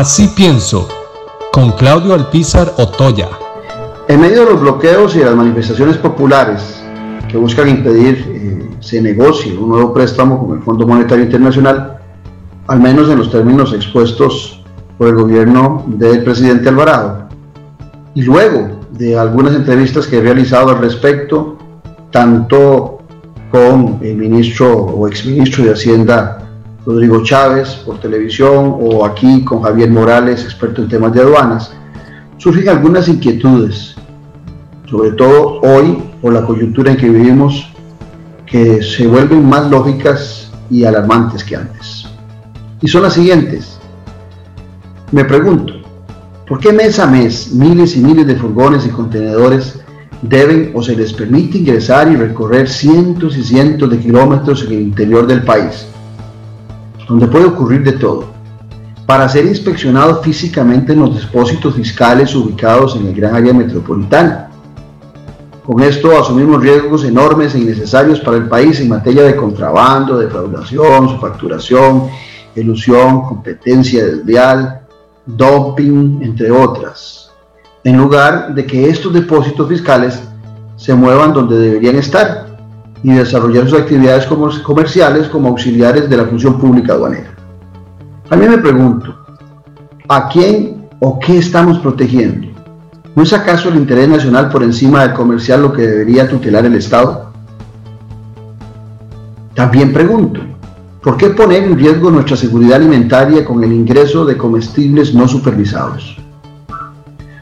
Así pienso, con Claudio Alpizar Otoya. En medio de los bloqueos y las manifestaciones populares que buscan impedir eh, se negocie un nuevo préstamo con el Fondo Monetario Internacional, al menos en los términos expuestos por el gobierno del presidente Alvarado. Y luego de algunas entrevistas que he realizado al respecto, tanto con el ministro o exministro de Hacienda Rodrigo Chávez por televisión o aquí con Javier Morales, experto en temas de aduanas, surgen algunas inquietudes, sobre todo hoy por la coyuntura en que vivimos, que se vuelven más lógicas y alarmantes que antes. Y son las siguientes. Me pregunto, ¿por qué mes a mes miles y miles de furgones y contenedores deben o se les permite ingresar y recorrer cientos y cientos de kilómetros en el interior del país? Donde puede ocurrir de todo, para ser inspeccionado físicamente en los depósitos fiscales ubicados en el gran área metropolitana. Con esto asumimos riesgos enormes e innecesarios para el país en materia de contrabando, defraudación, facturación, ilusión, competencia desleal, dumping, entre otras, en lugar de que estos depósitos fiscales se muevan donde deberían estar, y desarrollar sus actividades comerciales como auxiliares de la función pública aduanera. También me pregunto, ¿a quién o qué estamos protegiendo? ¿No es acaso el interés nacional por encima del comercial lo que debería tutelar el Estado? También pregunto, ¿por qué poner en riesgo nuestra seguridad alimentaria con el ingreso de comestibles no supervisados?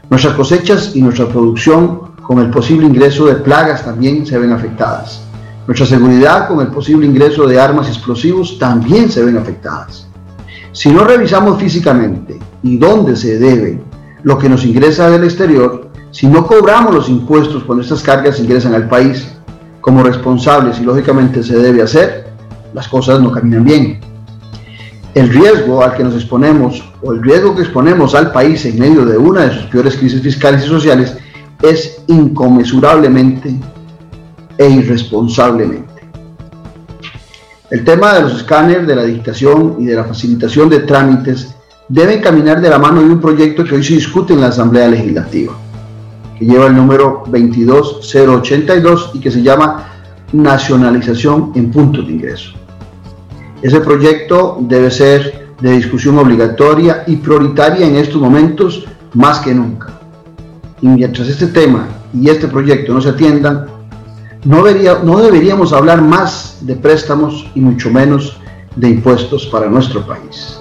Nuestras cosechas y nuestra producción con el posible ingreso de plagas también se ven afectadas. Nuestra seguridad con el posible ingreso de armas explosivos también se ven afectadas. Si no revisamos físicamente y dónde se debe lo que nos ingresa del exterior, si no cobramos los impuestos cuando estas cargas ingresan al país como responsables y lógicamente se debe hacer, las cosas no caminan bien. El riesgo al que nos exponemos o el riesgo que exponemos al país en medio de una de sus peores crisis fiscales y sociales es inconmensurablemente e irresponsablemente. El tema de los escáneres, de la dictación y de la facilitación de trámites deben caminar de la mano de un proyecto que hoy se discute en la Asamblea Legislativa, que lleva el número 22082 y que se llama Nacionalización en puntos de ingreso. Ese proyecto debe ser de discusión obligatoria y prioritaria en estos momentos más que nunca. Y mientras este tema y este proyecto no se atiendan, no, deberíamos hablar más de préstamos y mucho menos de impuestos para nuestro país.